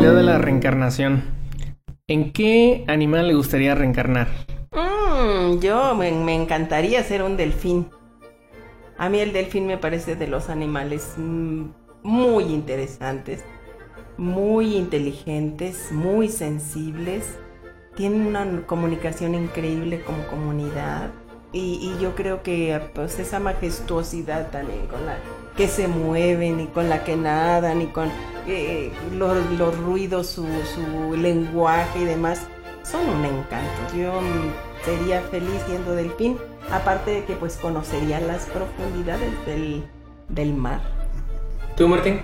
de la reencarnación, ¿en qué animal le gustaría reencarnar? Mm, yo me, encantaría ser un delfín. A mí el delfín me parece de los animales mm, muy interesantes, muy inteligentes, muy sensibles. Tienen una comunicación increíble como comunidad. Y, y yo creo que pues esa majestuosidad también con la que se mueven y con la que nadan y con eh, los, los ruidos, su, su lenguaje y demás, son un encanto. Yo sería feliz siendo delfín, aparte de que pues conocería las profundidades del, del mar. ¿Tú, Martín?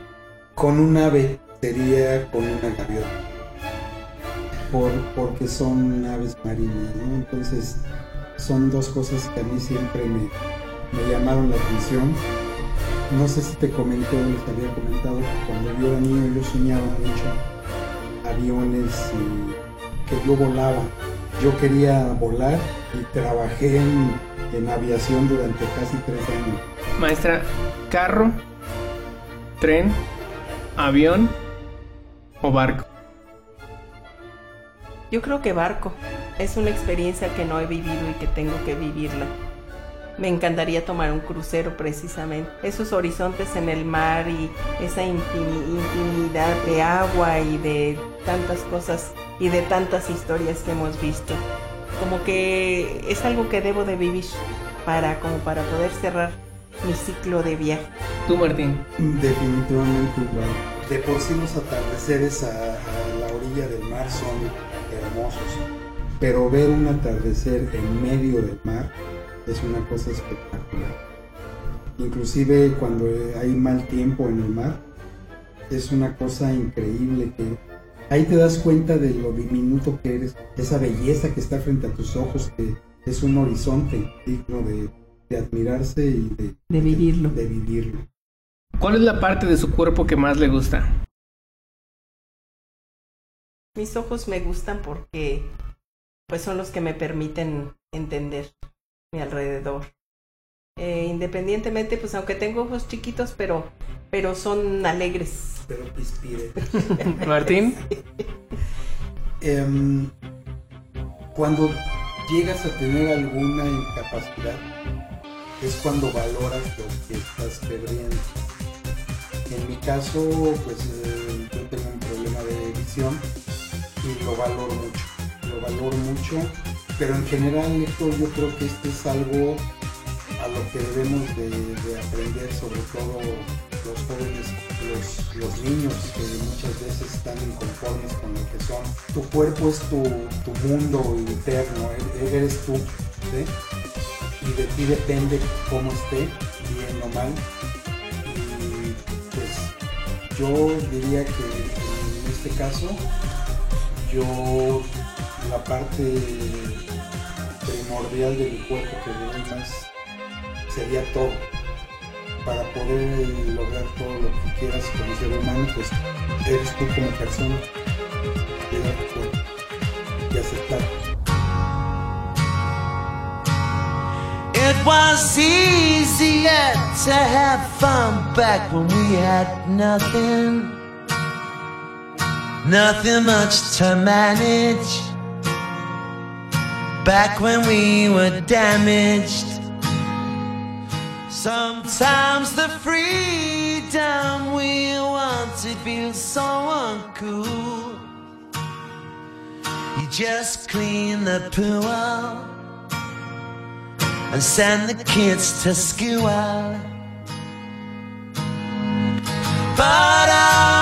Con un ave sería con una gaviota. Por, porque son aves marinas, ¿no? Entonces son dos cosas que a mí siempre me, me llamaron la atención. No sé si te comenté o les había comentado que cuando yo era niño yo soñaba mucho aviones y que yo volaba. Yo quería volar y trabajé en, en aviación durante casi tres años. Maestra, carro, tren, avión o barco. Yo creo que barco es una experiencia que no he vivido y que tengo que vivirla. Me encantaría tomar un crucero precisamente. Esos horizontes en el mar y esa infini- infinidad de agua y de tantas cosas y de tantas historias que hemos visto. Como que es algo que debo de vivir para como para poder cerrar mi ciclo de viaje. ¿Tú, Martín? Definitivamente igual. De por sí los atardeceres a, a la orilla del mar son hermosos, pero ver un atardecer en medio del mar es una cosa espectacular. Inclusive cuando hay mal tiempo en el mar, es una cosa increíble que ahí te das cuenta de lo diminuto que eres, esa belleza que está frente a tus ojos, que es un horizonte digno de, de admirarse y de, De vivirlo. de vivirlo. ¿Cuál es la parte de su cuerpo que más le gusta? Mis ojos me gustan porque pues son los que me permiten entender mi alrededor. Eh, independientemente, pues aunque tengo ojos chiquitos, pero, pero son alegres. Pero pispire. (laughs) Martín, Em, cuando llegas a tener alguna incapacidad, es cuando valoras lo que estás perdiendo. En mi caso, pues eh, yo tengo un problema de visión y lo valoro mucho. Lo valoro mucho, pero en general, Héctor, yo creo que este es algo a lo que debemos de, de aprender, sobre todo los jóvenes, los, niños que muchas veces están inconformes con lo que son. Tu cuerpo es tu, tu mundo interno, e- eres tú, ¿sí? Y de ti depende cómo esté, bien o mal. Y pues yo diría que en este caso, yo la parte primordial de mi cuerpo que veo más sería todo. para poder lograr todo lo que quieras como ser humano, pues eres tú como persona. Cuidar tu cuerpo y aceptar. It was easier to have fun back when we had nothing. Nothing much to manage. Back when we were damaged. Sometimes the freedom we wanted feels so uncool. You just clean the pool and send the kids to school. But oh,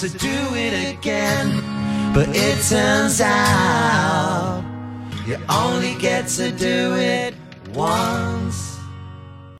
to do it again. But it turns out you only get to do it once.